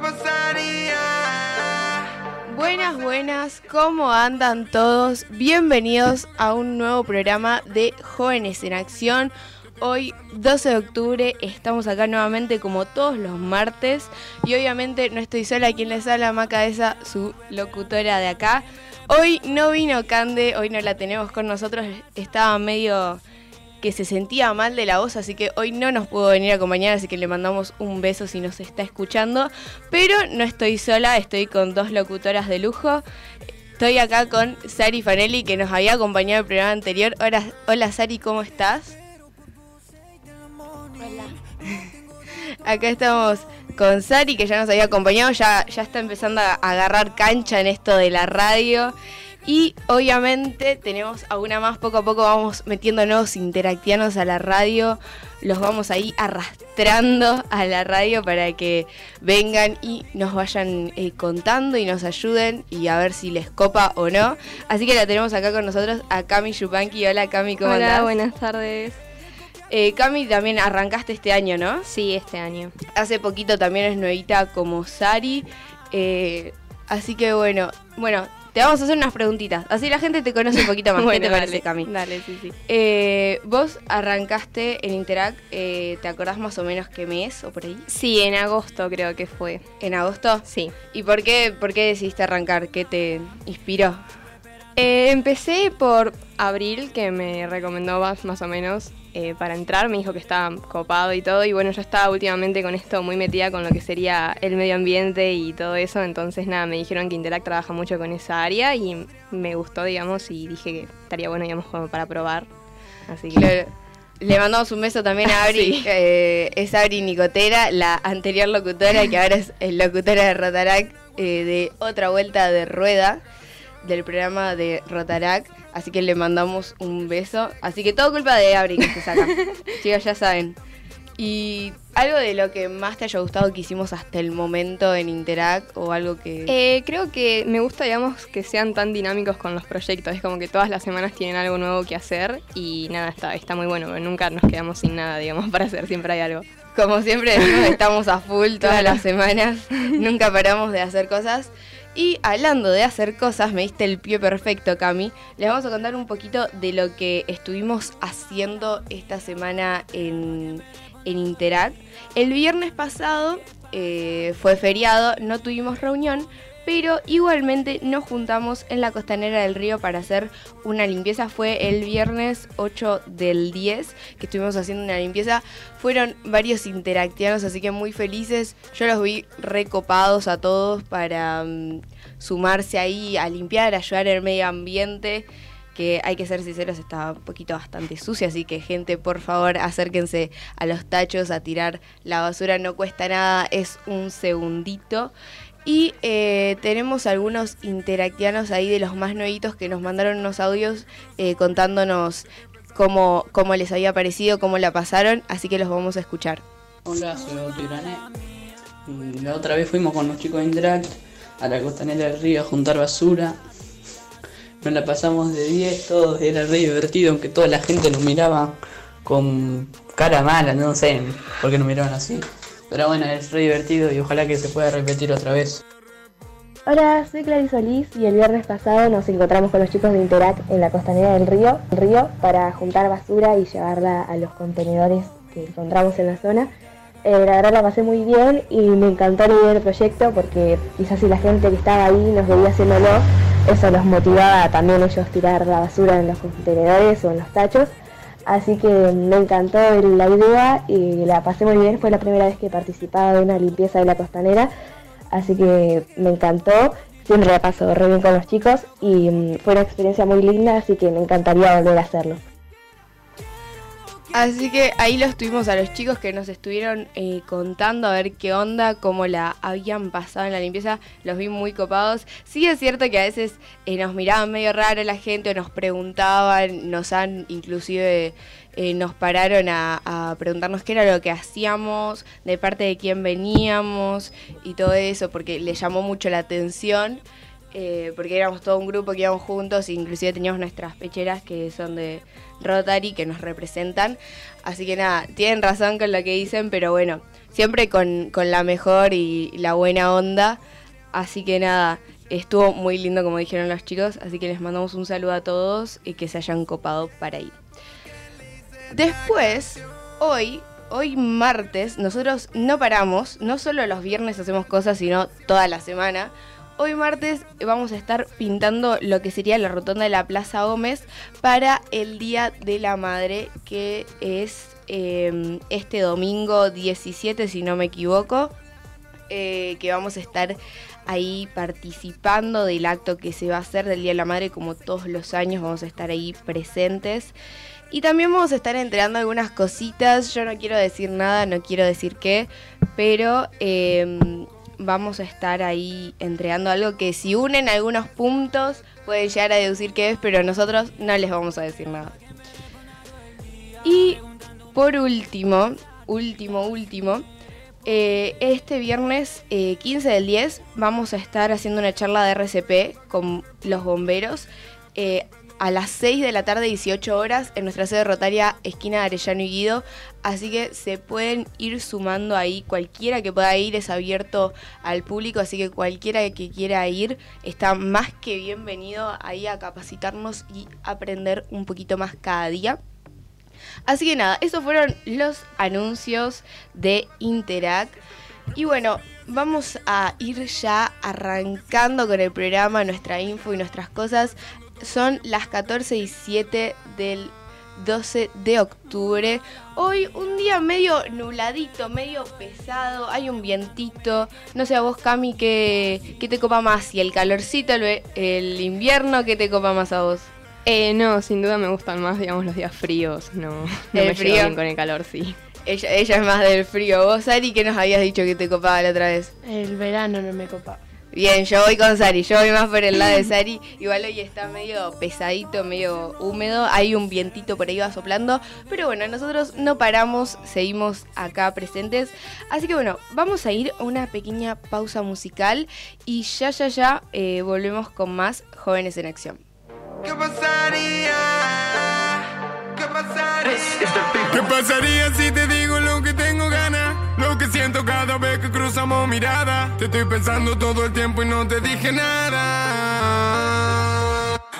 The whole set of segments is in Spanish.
pasaría. Buenas, buenas, ¿cómo andan todos? Bienvenidos a un nuevo programa de Jóvenes en Acción. Hoy, 12 de octubre, estamos acá nuevamente como todos los martes y obviamente no estoy sola, quien les habla, Maca esa, su locutora de acá. Hoy no vino Cande, hoy no la tenemos con nosotros, estaba medio que se sentía mal de la voz, así que hoy no nos pudo venir a acompañar, así que le mandamos un beso si nos está escuchando. Pero no estoy sola, estoy con dos locutoras de lujo. Estoy acá con Sari Fanelli, que nos había acompañado en el programa anterior. Hola, hola Sari, ¿cómo estás? Acá estamos con Sari, que ya nos había acompañado, ya, ya está empezando a agarrar cancha en esto de la radio. Y obviamente tenemos a una más, poco a poco vamos metiendo nuevos interactianos a la radio, los vamos ahí arrastrando a la radio para que vengan y nos vayan eh, contando y nos ayuden y a ver si les copa o no. Así que la tenemos acá con nosotros a Cami Yupanqui. Hola Cami, ¿cómo Hola, andás? buenas tardes. Eh, Cami también arrancaste este año, ¿no? Sí, este año. Hace poquito también es nuevita como Sari. eh, así que bueno, bueno, te vamos a hacer unas preguntitas. Así la gente te conoce un poquito más. ¿Qué te parece, dale, Cami? Dale, sí, sí. Eh, vos arrancaste en Interact, eh, ¿te acordás más o menos qué mes o por ahí? Sí, en agosto creo que fue. ¿En agosto? Sí. ¿Y por qué, por qué decidiste arrancar? ¿Qué te inspiró? Eh, empecé por Abril, que me recomendó más, más o menos eh, para entrar. Me dijo que estaba copado y todo. Y bueno, yo estaba últimamente con esto muy metida con lo que sería el medio ambiente y todo eso. Entonces, nada, me dijeron que Interact trabaja mucho con esa área y me gustó, digamos, y dije que estaría bueno, digamos, como para probar. Así que. Le, le mandamos un beso también a Abri, Sí. eh, es Abri Nicotera, la anterior locutora que ahora es eh, locutora de Rotarac, eh, de otra vuelta de rueda del programa de Rotarac, así que le mandamos un beso. Así que todo culpa de Abri que estés acá. Chicos, ya saben. Y algo de lo que más te haya gustado que hicimos hasta el momento en Interact o algo que... Eh, creo que me gusta, digamos, que sean tan dinámicos con los proyectos. Es como que todas las semanas tienen algo nuevo que hacer y nada, está, está muy bueno. Nunca nos quedamos sin nada, digamos, para hacer. Siempre hay algo. Como siempre decimos, estamos a full todas las semanas, nunca paramos de hacer cosas. Y hablando de hacer cosas, me diste el pie perfecto, Cami. Les vamos a contar un poquito de lo que estuvimos haciendo esta semana en, en Interact. El viernes pasado eh, fue feriado, no tuvimos reunión, pero igualmente nos juntamos en la costanera del río para hacer una limpieza. Fue el viernes 8 del 10 que estuvimos haciendo una limpieza. Fueron varios interactianos, así que muy felices. Yo los vi recopados a todos para mm, sumarse ahí a limpiar, ayudar el medio ambiente. Que hay que ser sinceros, está un poquito bastante sucio, así que gente, por favor, acérquense a los tachos a tirar la basura, no cuesta nada, es un segundito. Y eh, tenemos algunos interactianos ahí de los más nuevitos que nos mandaron unos audios eh, contándonos cómo, cómo les había parecido, cómo la pasaron, así que los vamos a escuchar. Hola, soy Irané. Y la otra vez fuimos con los chicos de Interact a la costanera del río a juntar basura. Nos la pasamos de 10, todos era re divertido, aunque toda la gente nos miraba con cara mala, no sé por qué nos miraban así. Pero bueno, es re divertido y ojalá que se pueda repetir otra vez. Hola, soy Clarice Solís y el viernes pasado nos encontramos con los chicos de Interact en la costanera del río, río para juntar basura y llevarla a los contenedores que encontramos en la zona. Eh, la verdad la pasé muy bien y me encantó la idea del proyecto porque quizás si la gente que estaba ahí nos veía haciéndolo, eso los motivaba también ellos tirar la basura en los contenedores o en los tachos. Así que me encantó la idea y la pasé muy bien. Fue la primera vez que participaba de una limpieza de la costanera. Así que me encantó. Siempre la paso re bien con los chicos y mm, fue una experiencia muy linda, así que me encantaría volver a hacerlo. Así que ahí los tuvimos a los chicos que nos estuvieron eh, contando a ver qué onda, cómo la habían pasado en la limpieza. Los vi muy copados. Sí es cierto que a veces eh, nos miraban medio raro la gente o nos preguntaban, nos han inclusive eh, nos pararon a, preguntarnos qué era lo que hacíamos, de parte de quién veníamos y todo eso, porque le llamó mucho la atención. eh, porque éramos todo un grupo que íbamos juntos, inclusive teníamos nuestras pecheras que son de Rotary, que nos representan. Así que nada, tienen razón con lo que dicen, pero bueno, siempre con, con la mejor y la buena onda. Así que nada, estuvo muy lindo como dijeron los chicos, así que les mandamos un saludo a todos y que se hayan copado para ir. Después, hoy, hoy martes, nosotros no paramos, no solo los viernes hacemos cosas, sino toda la semana. Hoy martes vamos a estar pintando lo que sería la rotonda de la Plaza Gómez para el Día de la Madre, que es eh, este domingo 17, si no me equivoco, eh, que vamos a estar ahí participando del acto que se va a hacer del Día de la Madre, como todos los años vamos a estar ahí presentes. Y también vamos a estar entregando algunas cositas. Yo no quiero decir nada, no quiero decir qué, pero em, vamos a estar ahí entregando algo que si unen algunos puntos pueden llegar a deducir qué es, pero nosotros no les vamos a decir nada. Y por último, último, último, eh, este viernes 15 eh, del 10 vamos a estar haciendo una charla de RCP con los bomberos eh, a las 6 de la tarde, 18 horas, en nuestra sede rotaria esquina de Arellano y Guido. Así que se pueden ir sumando ahí. Cualquiera que pueda ir es abierto al público, así que cualquiera que quiera ir está más que bienvenido ahí a capacitarnos y aprender un poquito más cada día. Así que nada, esos fueron los anuncios de Interact. Y bueno, vamos a ir ya arrancando con el programa, nuestra info y nuestras cosas. Son las 14 y 7 del 12 de octubre. Hoy un día medio nubladito, medio pesado, hay un vientito. No sé a vos, Cami, ¿qué, qué te copa más? Si el calorcito, el, el invierno, ¿qué te copa más a vos? Eh, no, sin duda me gustan más, digamos, los días fríos. No, no me frío? bien con el calor, sí. Ella, ella, es más del frío. ¿Vos, Sari, qué nos habías dicho que te copaba la otra vez? El verano no me copaba. Bien, yo voy con Sari, yo voy más por el lado de Sari. Igual hoy está medio pesadito, medio húmedo, hay un vientito por ahí va soplando. Pero bueno, nosotros no paramos, seguimos acá presentes. Así que bueno, vamos a ir a una pequeña pausa musical y ya, ya, ya eh, volvemos con más Jóvenes en Acción. ¿Qué pasaría? ¿Qué pasaría? ¿Qué pasaría si te que siento cada vez que cruzamos mirada. Te estoy pensando todo el tiempo y no te dije nada.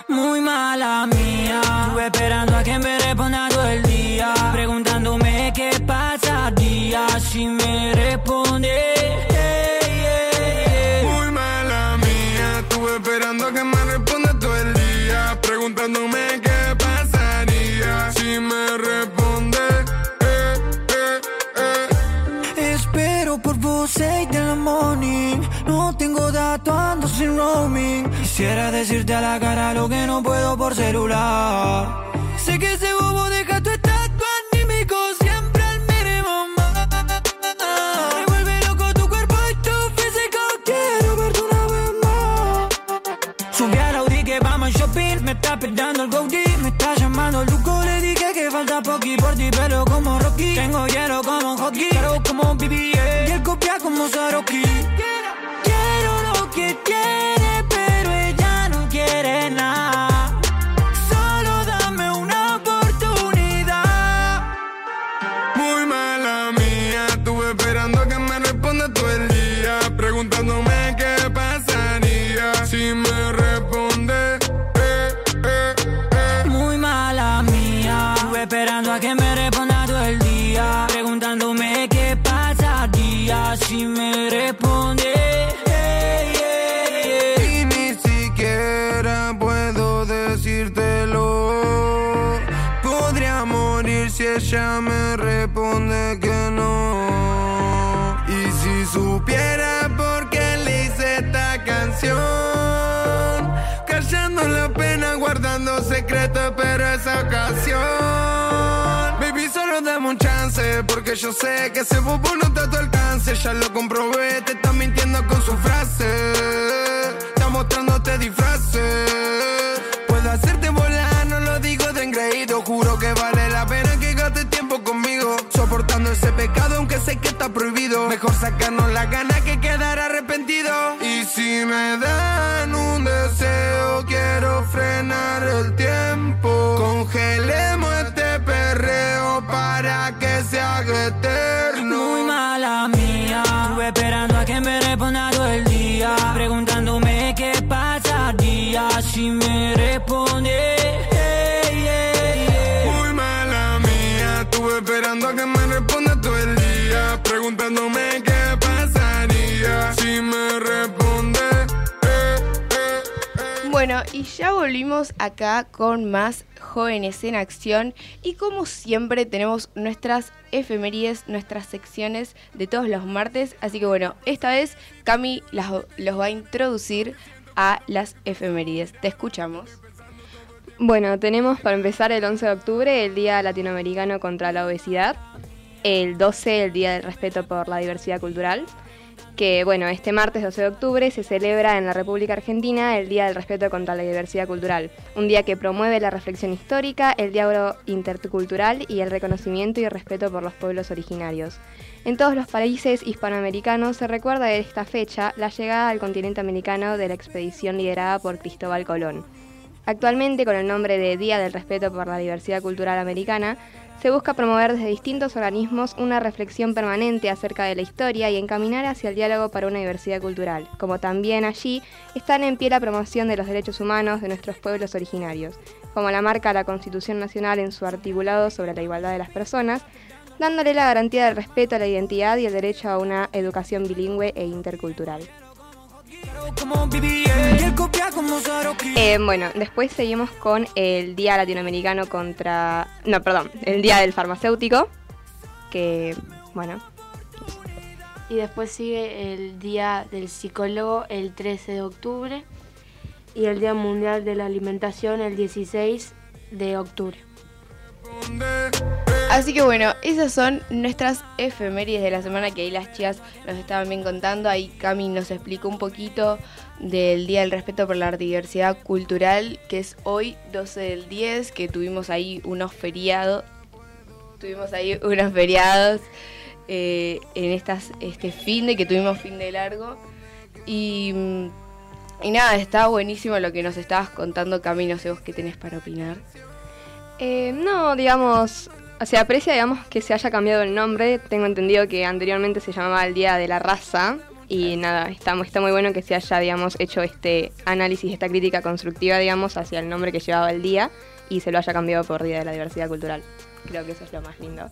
Muy mala mía. Estuve esperando a que me responda todo el día. Preguntándome qué pasaría si me responde. Muy mala mía. Estuve esperando a que me responda todo el día preguntándome sin roaming. Quisiera decirte a la cara lo que no puedo por celular. Sé que ese bobo deja tu estatua anímico siempre al mínimo. Me vuelve loco tu cuerpo y tu físico. Quiero verte una vez más. Subí al Audi que vamos shopping. Me está esperando el Gaudí, me está llamando Luco. Le dije que falta poqui por ti, pero como Rocky. Tengo hielo como hockey, pero como BBA. Y el copia como Saroki. Secretos, pero esa ocasión. Baby, solo dame un chance, porque yo sé que ese bobo no está a tu alcance. Ya lo comprobé, te está mintiendo con su frase. Está mostrándote disfraces. Puedo hacerte volar, no lo digo de engreído. Juro que vale la pena que gastes tiempo conmigo. Soportando ese pecado, aunque sé que está prohibido. Mejor sacarnos la gana que quedar arrepentido. Y si me dan ya volvimos acá con más jóvenes en acción y como siempre tenemos nuestras efemérides, nuestras secciones de todos los martes, así que bueno, esta vez Cami los va a introducir a las efemérides. Te escuchamos. Bueno, tenemos para empezar el 11 de octubre el Día Latinoamericano contra la Obesidad, el 12 el Día del Respeto por la Diversidad Cultural, que bueno, este martes 12 de octubre se celebra en la República Argentina el Día del Respeto contra la Diversidad Cultural, un día que promueve la reflexión histórica, el diálogo intercultural y el reconocimiento y respeto por los pueblos originarios. En todos los países hispanoamericanos se recuerda de esta fecha la llegada al continente americano de la expedición liderada por Cristóbal Colón. Actualmente, con el nombre de Día del Respeto por la Diversidad Cultural Americana, se busca promover desde distintos organismos una reflexión permanente acerca de la historia y encaminar hacia el diálogo para una diversidad cultural, como también allí están en pie la promoción de los derechos humanos de nuestros pueblos originarios, como la marca la Constitución Nacional en su articulado sobre la igualdad de las personas, dándole la garantía del respeto a la identidad y el derecho a una educación bilingüe e intercultural. Eh, bueno, después seguimos con el Día Latinoamericano contra... No, perdón, el Día del Farmacéutico, que, bueno, Y después sigue el Día del Psicólogo el 13 de octubre y el Día Mundial de la Alimentación el 16 de octubre. Así que bueno, esas son nuestras efemérides de la semana que ahí las chicas nos estaban bien contando. Ahí Cami nos explicó un poquito del Día del Respeto por la Diversidad Cultural, que es hoy 12 del 10, que tuvimos ahí unos feriados. Tuvimos ahí unos feriados eh, en estas, este fin de que tuvimos fin de largo. Y, nada, está buenísimo lo que nos estabas contando, Cami. No sé vos qué tenés para opinar. Eh, no, digamos, se aprecia, digamos, que se haya cambiado el nombre. Tengo entendido que anteriormente se llamaba el Día de la Raza. Y nada, está, está muy bueno que se haya, digamos, hecho este análisis, esta crítica constructiva, digamos, hacia el nombre que llevaba el día y se lo haya cambiado por Día de la Diversidad Cultural. Creo que eso es lo más lindo.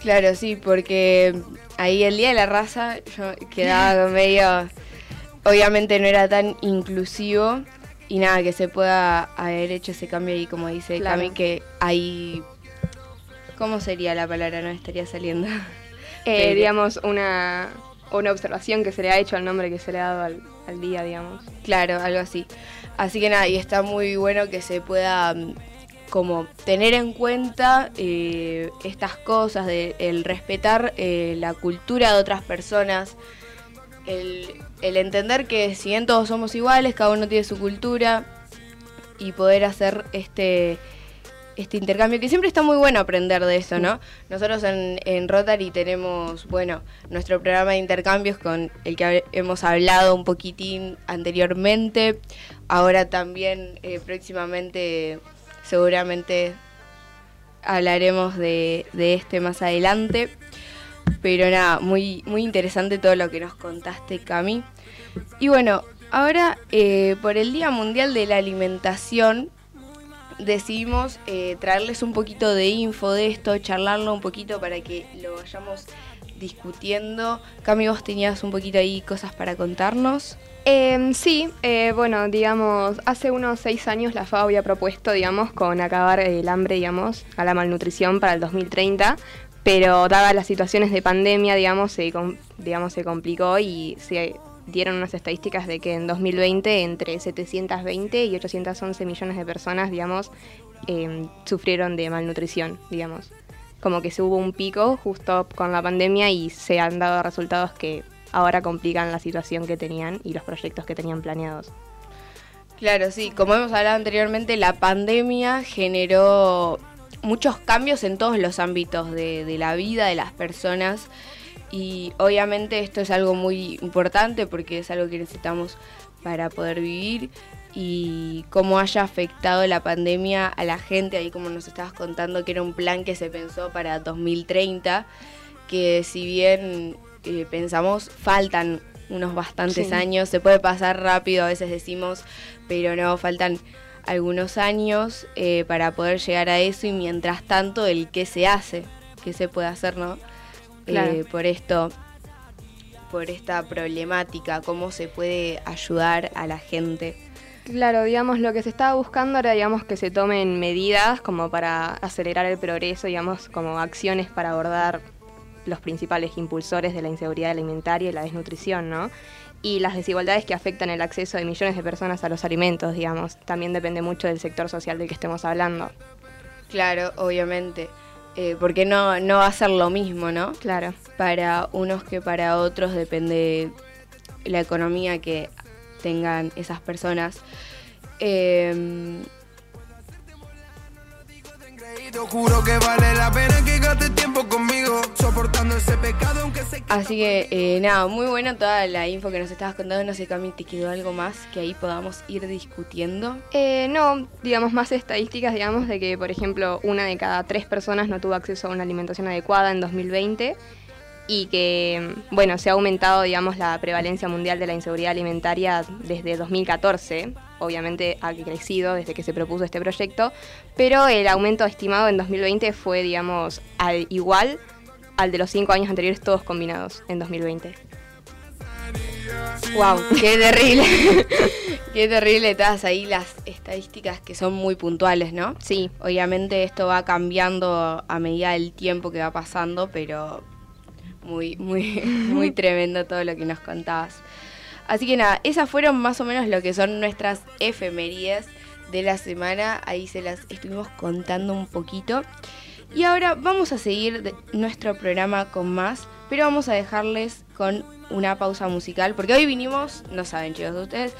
Claro, sí, porque ahí el Día de la Raza yo quedaba medio... Obviamente no era tan inclusivo y nada, que se pueda haber hecho ese cambio ahí, como dice Claro. Cami, que ahí... ¿Cómo sería la palabra? No estaría saliendo. Eh, digamos, una, una observación que se le ha hecho al nombre que se le ha dado al, al día, digamos. Claro, algo así. Así que nada, y está muy bueno que se pueda mm, como tener en cuenta eh, estas cosas, de el respetar eh, la cultura de otras personas, el, el entender que si bien todos somos iguales, cada uno tiene su cultura y poder hacer este este intercambio, que siempre está muy bueno aprender de eso, ¿no? Nosotros en, en Rotary tenemos, bueno, nuestro programa de intercambios con el que hemos hablado un poquitín anteriormente. Ahora también, eh, próximamente, seguramente hablaremos de, de este más adelante. Pero nada, muy, muy interesante todo lo que nos contaste, Cami. Y bueno, ahora eh, por el Día Mundial de la Alimentación decidimos eh, traerles un poquito de info de esto, charlarlo un poquito para que lo vayamos discutiendo. Cami, vos tenías un poquito ahí cosas para contarnos. Eh, sí, eh, bueno, digamos, hace unos seis años la FAO había propuesto, digamos, con acabar el hambre, digamos, a la malnutrición para el 2030, pero dadas las situaciones de pandemia, digamos, se, digamos, se complicó y se dieron unas estadísticas de que en 2020 entre 720 y 811 millones de personas, digamos, eh, sufrieron de malnutrición, digamos. Como que se hubo un pico justo con la pandemia y se han dado resultados que ahora complican la situación que tenían y los proyectos que tenían planeados. Claro, sí, como hemos hablado anteriormente, la pandemia generó muchos cambios en todos los ámbitos de la vida de las personas y obviamente esto es algo muy importante porque es algo que necesitamos para poder vivir y cómo haya afectado la pandemia a la gente, ahí como nos estabas contando que era un plan que se pensó para 2030, que si bien eh, pensamos faltan unos bastantes Sí. años, se puede pasar rápido, a veces decimos, pero no, faltan algunos años eh, para poder llegar a eso y mientras tanto el qué se hace, qué se puede hacer, ¿no? Claro. Eh, por esto, por esta problemática, cómo se puede ayudar a la gente. Claro, digamos, lo que se estaba buscando era, digamos, que se tomen medidas como para acelerar el progreso, digamos, como acciones para abordar los principales impulsores de la inseguridad alimentaria y la desnutrición, ¿no? Y las desigualdades que afectan el acceso de millones de personas a los alimentos, digamos, también depende mucho del sector social del que estemos hablando. Claro, obviamente, eh, porque no, no va a ser lo mismo, ¿no? Claro. Para unos que para otros depende la economía que tengan esas personas. Eh, Te juro que vale la pena que gastes tiempo conmigo, soportando ese pecado aunque sé que... así que eh, nada, muy buena toda la info que nos estabas contando. No sé, Cami, ¿te quedó algo más que ahí podamos ir discutiendo? Eh, no, digamos, más estadísticas, digamos, de que, por ejemplo, una de cada tres personas no tuvo acceso a una alimentación adecuada en 2020 y que, bueno, se ha aumentado, digamos, la prevalencia mundial de la inseguridad alimentaria desde 2014. Obviamente ha crecido desde que se propuso este proyecto, pero el aumento estimado en 2020 fue, digamos, al igual al de los cinco años anteriores todos combinados en 2020. ¡Wow! ¡Qué terrible! ¡Qué terrible! Todas ahí las estadísticas que son muy puntuales, ¿no? Sí, Obviamente esto va cambiando a medida del tiempo que va pasando, pero muy, muy, muy tremendo todo lo que nos contabas. Así que nada, esas fueron más o menos lo que son nuestras efemerías de la semana. Ahí se las estuvimos contando un poquito. Y ahora vamos a seguir nuestro programa con más, pero vamos a dejarles con una pausa musical, porque hoy vinimos, no saben chicos ustedes,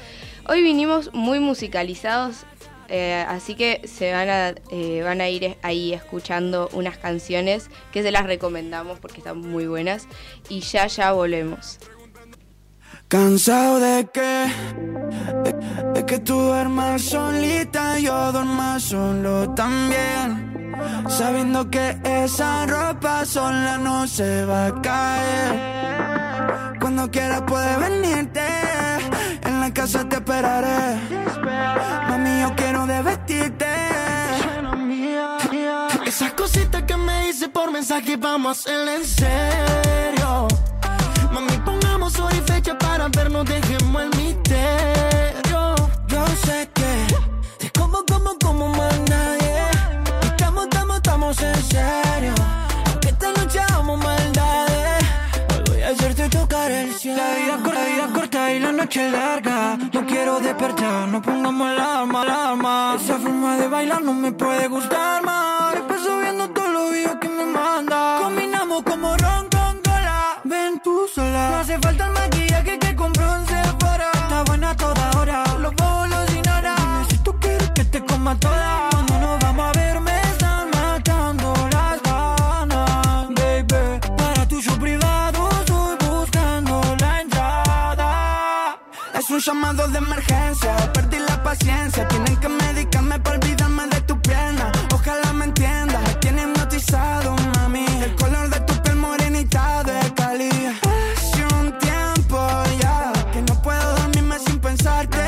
hoy vinimos muy musicalizados, eh, así que se van a, eh, van a ir ahí escuchando unas canciones que se las recomendamos porque están muy buenas y ya ya volvemos. Cansado de que, de, de que tú duermas solita yo duerma solo también. Sabiendo que esa ropa sola no se va a caer. Cuando quieras puedes venirte, en la casa te esperaré. Mami, yo quiero de vestirte. Esas cositas que me dice por mensaje, vamos a hacerla en serio. Mami, pongamos hora y fecha para vernos, dejemos el misterio. Yo sé que te como, como, como más nadie. Estamos, estamos, estamos en serio. Vida corta, vida corta y la noche larga. No quiero despertar, no pongamos alarma, alarma. Esa forma de bailar no me puede gustar más. Empezó viendo todos los videos que me manda. Combinamos como ron con cola. Ven tú sola. No hace falta el maquillaje que compró en Sephora. Está buena toda hora. Los bobos los ignora. Dime si tú quieres que te coma toda. Un llamado de emergencia, perdí la paciencia. Tienen que medicarme para olvidarme de tu pierna. Ojalá me entiendas, me tiene hipnotizado, mami. El color de tu piel morenita de Cali. Hace un tiempo ya que no puedo dormirme sin pensarte.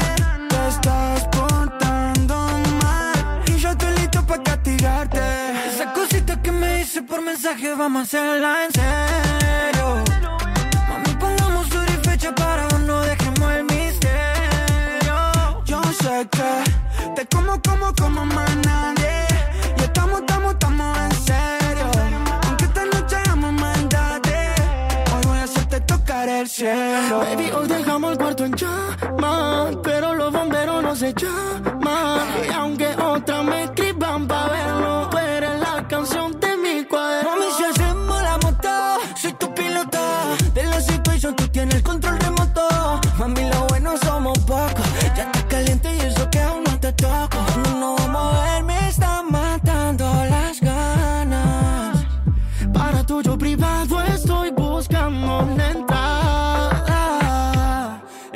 Te estás portando mal y yo estoy listo para castigarte. Esa cosita que me dice por mensaje, vamos a hacerla en serio. Te como, como, como más nadie. Y estamos, estamos, estamos en serio. Aunque esta noche hagamos maldades, hoy voy a hacerte tocar el cielo. Baby, hoy dejamos el cuarto en llamas, pero los bomberos no se llaman. Y aunque otras me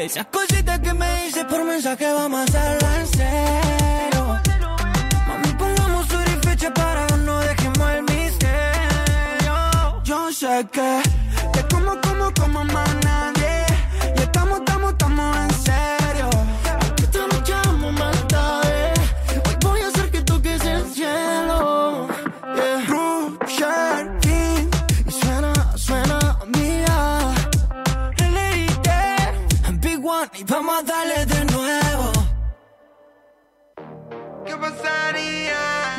Esas cositas que me dices por mensaje vamos a hacerla en serio. Mami, pongamos hora fecha para no dejemos el misterio. Yo sé que te como, como, como más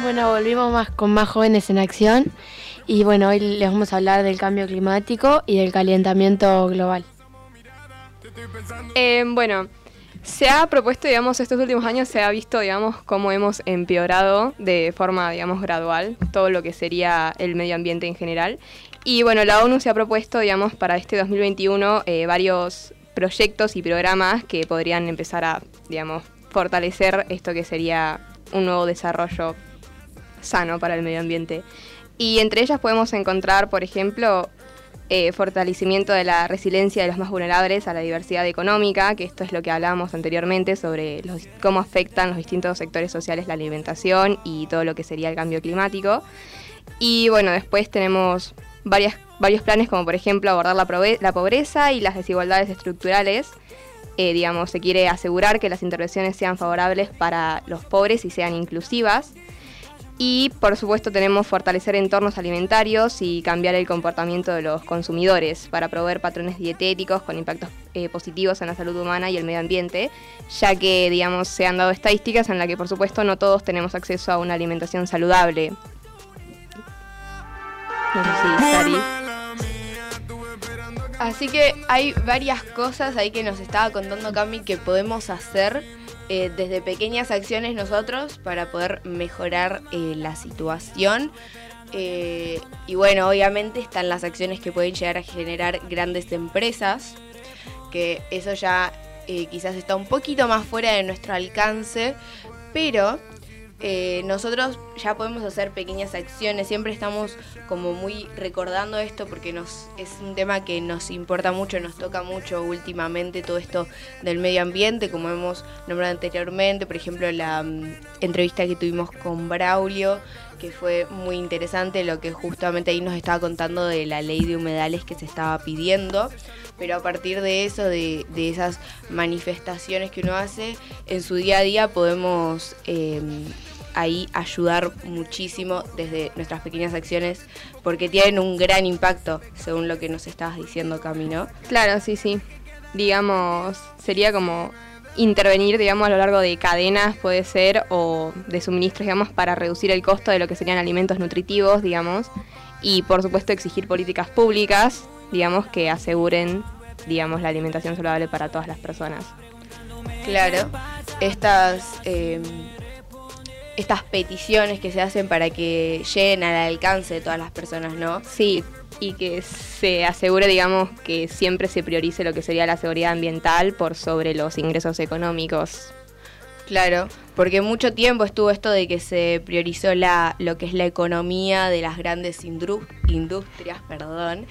Bueno, volvimos más con más jóvenes en acción y bueno, hoy les vamos a hablar del cambio climático y del calentamiento global. Eh, bueno, se ha propuesto, digamos, estos últimos años se ha visto, digamos, cómo hemos empeorado de forma, digamos, gradual todo lo que sería el medio ambiente en general. Y bueno, la ONU se ha propuesto, digamos, para este 2021 eh, varios proyectos y programas que podrían empezar a, digamos, fortalecer esto que sería un nuevo desarrollo sano para el medio ambiente. Y entre ellas podemos encontrar, por ejemplo, eh, fortalecimiento de la resiliencia de los más vulnerables a la diversidad económica, que esto es lo que hablábamos anteriormente sobre cómo afectan los distintos sectores sociales la alimentación y todo lo que sería el cambio climático. Y bueno, después tenemos varias, varios planes como por ejemplo abordar la pobreza y las desigualdades estructurales. Eh, digamos, se quiere asegurar que las intervenciones sean favorables para los pobres y sean inclusivas. Y por supuesto tenemos fortalecer entornos alimentarios y cambiar el comportamiento de los consumidores para proveer patrones dietéticos con impactos eh, positivos en la salud humana y el medio ambiente, ya que digamos se han dado estadísticas en las que por supuesto no todos tenemos acceso a una alimentación saludable. No sé si Sari. Así que hay varias cosas ahí que nos estaba contando Cami que podemos hacer eh, desde pequeñas acciones nosotros para poder mejorar eh, la situación. Eh, y bueno, obviamente están las acciones que pueden llegar a generar grandes empresas, que eso ya quizás está un poquito más fuera de nuestro alcance, pero eh, nosotros ya podemos hacer pequeñas acciones, siempre estamos como muy recordando esto porque es un tema que nos importa mucho, nos toca mucho últimamente todo esto del medio ambiente, como hemos nombrado anteriormente, por ejemplo la mm, entrevista que tuvimos con Braulio, que fue muy interesante lo que justamente ahí nos estaba contando de la ley de humedales que se estaba pidiendo, pero a partir de eso, de, de esas manifestaciones que uno hace, en su día a día podemos eh, ahí ayudar muchísimo desde nuestras pequeñas acciones, porque tienen un gran impacto, según lo que nos estabas diciendo, Cami, ¿no? Claro, sí, sí. Digamos, sería como intervenir, digamos, a lo largo de cadenas, puede ser, o de suministros, digamos, para reducir el costo de lo que serían alimentos nutritivos, digamos, y por supuesto exigir políticas públicas, digamos, que aseguren, digamos, la alimentación saludable para todas las personas. Claro, estas, eh, estas peticiones que se hacen para que lleguen al alcance de todas las personas, ¿no? Sí, y que se asegure, digamos, que siempre se priorice lo que sería la seguridad ambiental por sobre los ingresos económicos. Claro, porque mucho tiempo estuvo esto de que se priorizó la, lo que es la economía de las grandes industrias, perdón.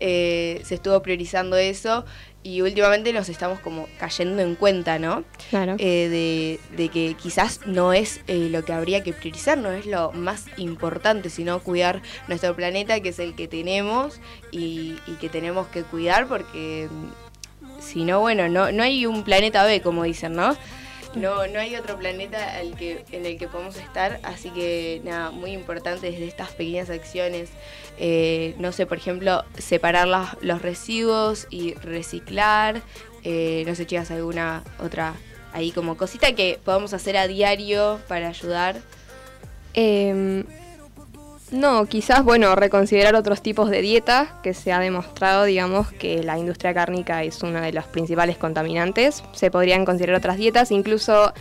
Eh, se estuvo priorizando eso y últimamente nos estamos como cayendo en cuenta, ¿no? Claro. Eh, de, de que quizás no es eh, lo que habría que priorizar, no es lo más importante, sino cuidar nuestro planeta, que es el que tenemos y, y que tenemos que cuidar porque mm, si no, bueno, no, no hay un planeta B, como dicen, ¿no? No, no hay otro planeta al que, en el que podemos estar, así que nada, muy importante desde estas pequeñas acciones. Eh, no sé, por ejemplo, separar los residuos y reciclar. Eh, no sé, chicas, alguna otra ahí como cosita que podamos hacer a diario para ayudar. Em, no, quizás, bueno, reconsiderar otros tipos de dieta, que se ha demostrado, digamos, que la industria cárnica es una de los principales contaminantes. Se podrían considerar otras dietas, incluso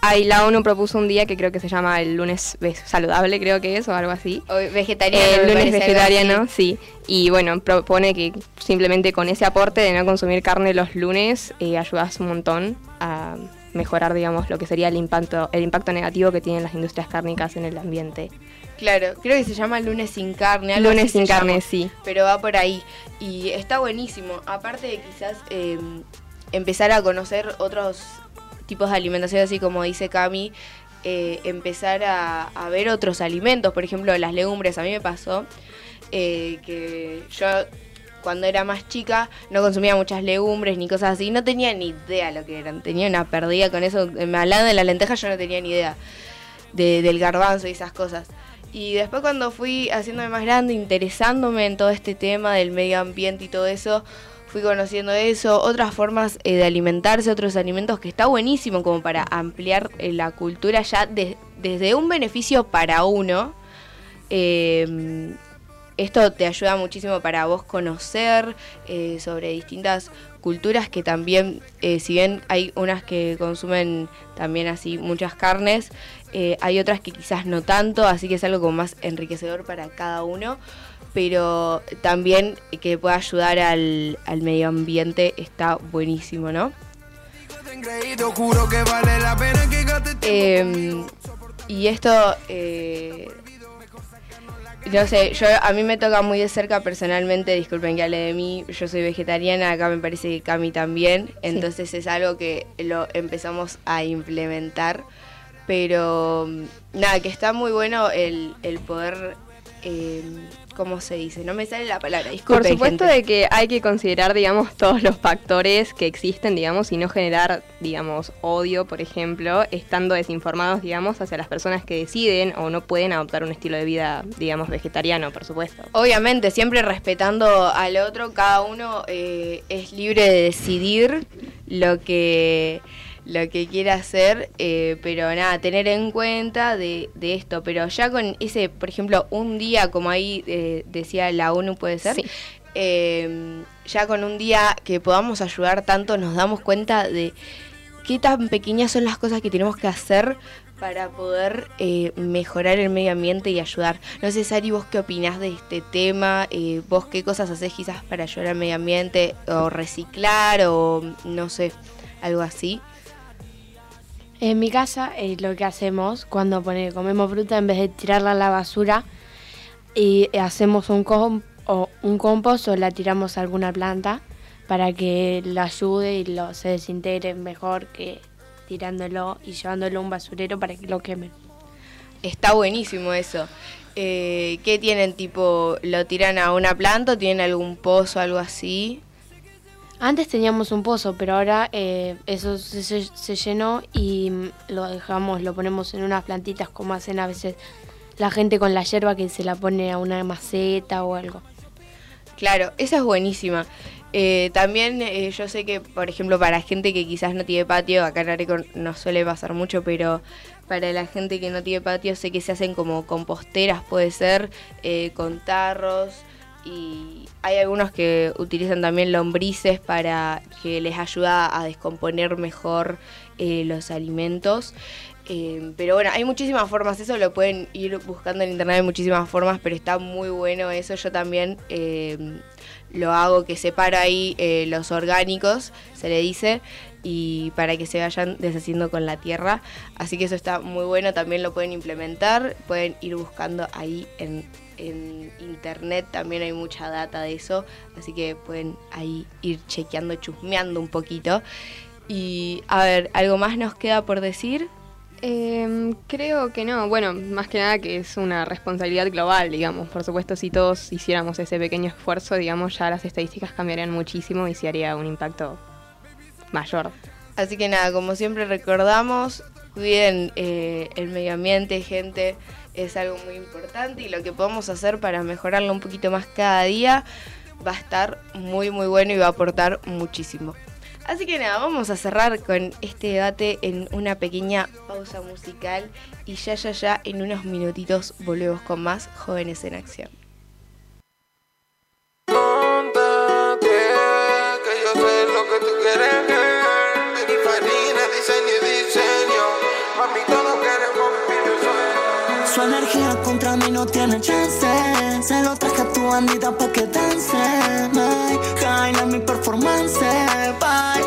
ahí la ONU propuso un día que creo que se llama el lunes saludable, creo que es, o algo así. O vegetariano. El me lunes vegetariano, sí. Y bueno, propone que simplemente con ese aporte de no consumir carne los lunes eh, ayudas un montón a mejorar, digamos, lo que sería el impacto, el impacto negativo que tienen las industrias cárnicas en el ambiente. Claro, creo que se llama lunes sin carne. algo Lunes sin carne, llama. sí. pero va por ahí. Y está buenísimo. Aparte de quizás eh, empezar a conocer otros tipos de alimentación, así como dice Cami, eh, empezar a, a ver otros alimentos, por ejemplo, las legumbres. A mí me pasó eh, que yo cuando era más chica no consumía muchas legumbres ni cosas así, no tenía ni idea lo que eran, tenía una perdida con eso, me hablaban de la lenteja yo no tenía ni idea de- del garbanzo y esas cosas. Y después cuando fui haciéndome más grande, interesándome en todo este tema del medio ambiente y todo eso, fui conociendo eso, otras formas eh, de alimentarse, otros alimentos que está buenísimo como para ampliar eh, la cultura ya de- desde un beneficio para uno. Eh, esto te ayuda muchísimo para vos conocer eh, sobre distintas culturas que también, si bien hay unas que consumen también así muchas carnes, eh, hay otras que quizás no tanto, así que es algo como más enriquecedor para cada uno, pero también que pueda ayudar al, al medio ambiente está buenísimo, ¿no? Eh, y esto, eh, no sé, yo a mí me toca muy de cerca personalmente, disculpen que hable de mí, yo soy vegetariana, acá me parece que Cami también, entonces es algo que lo empezamos a implementar, pero mm, nada, que está muy bueno el, el poder, eh, ¿cómo se dice? No me sale la palabra, Por disculpen. supuesto gente. de que hay que considerar, digamos, todos los factores que existen, digamos, y no generar, digamos, odio, por ejemplo, estando desinformados, digamos, hacia las personas que deciden o no pueden adoptar un estilo de vida, digamos, vegetariano, por supuesto. Obviamente, siempre respetando al otro, cada uno eh, es libre de decidir lo que lo que quiera hacer, eh, pero nada, tener en cuenta de, de esto, pero ya con ese, por ejemplo, un día, como ahí eh, decía la ONU, puede ser, Sí. eh, ya con un día que podamos ayudar tanto, nos damos cuenta de qué tan pequeñas son las cosas que tenemos que hacer para poder eh, mejorar el medio ambiente y ayudar. No sé, Sari, vos qué opinás de este tema, Eh, vos qué cosas haces quizás para ayudar al medio ambiente, o reciclar, o no sé, algo así. En mi casa eh, lo que hacemos cuando pone- comemos fruta, en vez de tirarla a la basura, y hacemos un, com- o un compost o la tiramos a alguna planta para que lo ayude y lo, se desintegre mejor que tirándolo y llevándolo a un basurero para que lo quemen. Está buenísimo eso. Eh, ¿Qué tienen? Tipo, ¿lo tiran a una planta o tienen algún pozo, algo así? Antes teníamos un pozo, pero ahora eh, eso se, llenó y mm, lo dejamos, lo ponemos en unas plantitas como hacen a veces la gente con la hierba que se la pone a una maceta o algo. Claro, esa es buenísima. Eh, también eh, yo sé que, por ejemplo, para gente que quizás no tiene patio, acá en Areco no suele pasar mucho, pero para la gente que no tiene patio sé que se hacen como composteras, puede ser, eh, con tarros. Y hay algunos que utilizan también lombrices para que les ayuda a descomponer mejor eh, los alimentos. Eh, pero bueno, hay muchísimas formas, eso lo pueden ir buscando en internet, hay muchísimas formas, pero está muy bueno eso. Yo también eh, lo hago, que separo ahí los orgánicos, se le dice, y para que se vayan deshaciendo con la tierra. Así que eso está muy bueno, también lo pueden implementar, pueden ir buscando ahí en, en internet, también hay mucha data de eso, así que pueden ahí ir chequeando, chusmeando un poquito. Y a ver, ¿algo más nos queda por decir? Em, creo que no. Bueno, más que nada que es una responsabilidad global, digamos. Por supuesto, si todos hiciéramos ese pequeño esfuerzo, digamos, ya las estadísticas cambiarían muchísimo y se haría un impacto mayor. Así que nada, como siempre recordamos, cuiden eh, el medio ambiente, gente, es algo muy importante y lo que podamos hacer para mejorarlo un poquito más cada día va a estar muy muy bueno y va a aportar muchísimo. Así que nada, vamos a cerrar con este debate en una pequeña pausa musical y ya ya ya en unos minutitos volvemos con más jóvenes en acción. Su energía contra mí no tiene chance. Se lo traje a tu bandita pa' que dance. Ay, Jaina mi performance. Bye,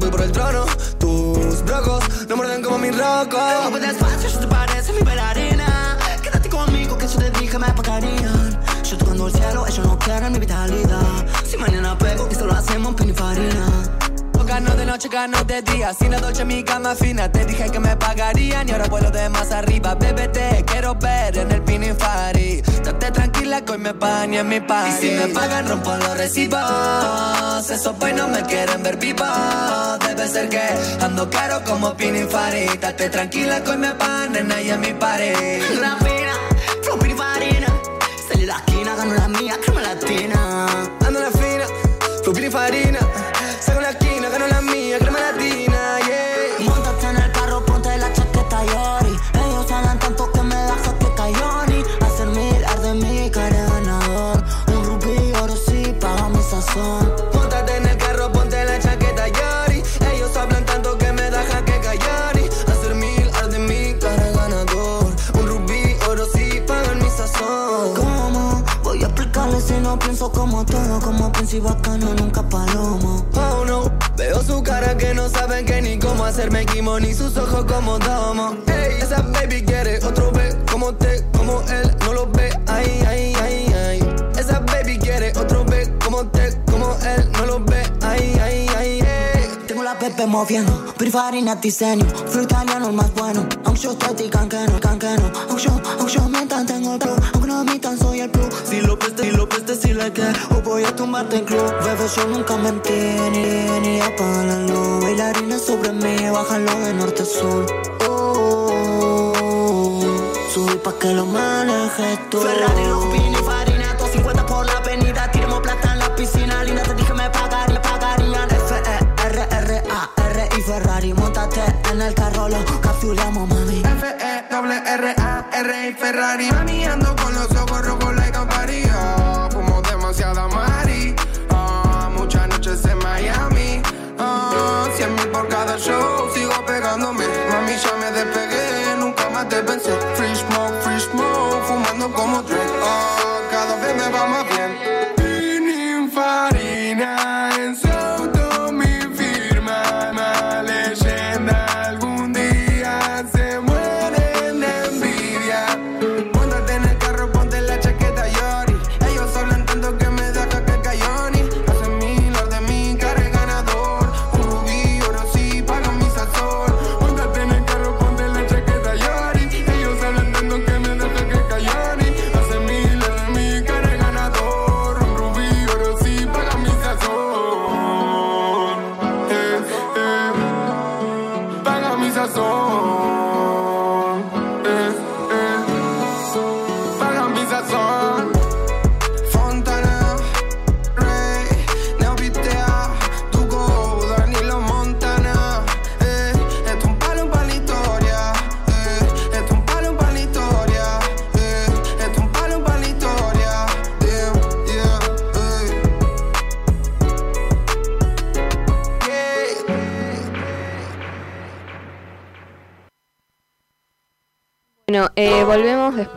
Voy por el trono. Tus brocos no muerden como mi roco. Gano de día. Sin la dolce, mi cama fina. Te dije que me pagarían y ahora vuelo de más arriba. Bebé, te quiero ver en el Pininfarina. Date tranquila que hoy me pagan y en mi pan. Y si me pagan, rompo los recibos. Esos boys no me quieren ver vivo. Debe ser que ando caro como Pininfarina. Date tranquila que hoy me pagan en ahí en mi pared. La fina, flow Pininfarina. Salí la esquina, gano la mía, crema latina. Ando la fina, flow Pininfarina. Saco gano la mía, crema latina, yeah. Montate en el carro, ponte la chaqueta Yori. Ellos hablan tanto que me dejas que cayoni. Hacer mil arde mi cara ganador. Un rubí, oro sí, paga mi sazón. Móntate en el carro, ponte la chaqueta Yari. Ellos hablan tanto que me dejan que callari. Hacer mil arde mi cara ganador. Un rubí, oro sí, pagan mi sazón. ¿Cómo? Voy a explicarles si no pienso como todo. Como príncipe bacano, nunca palomo. Hacerme quimo, ni sus ojos como domo. Ey, esa baby quiere otro ve como te, como él, no lo ve. Ay, ay, ay, ay. Esa baby quiere otro ve como te, como él, no lo ve. Ay, ay, ay, ay. Tengo la pepe moviendo, prifarina diseño, flow italiano el más bueno. Aunque yo estoy canqueno, canqueno. Aunque yo, aunque yo mientan tengo el flow, aunque no mientan soy el plus. Si lo preste, si lo preste, si le que, o voy a tumbarte en club. Bebé, yo nunca mentí, ni, ni luz. Bailarines sobre mí, bájalo de norte a sur. Oh, subí pa' que lo manejes tú. Ferrari, Lupini, Farina, 250 por la avenida, tiremos plata en la piscina. Linda, te dije me pagarían, me pagarían. F-E-R-R-A-R y Ferrari, montate en el carro, lo cafiulamos, mami. F-E-R-R-A-R y Ferrari. Mami, ando con los ojos rojos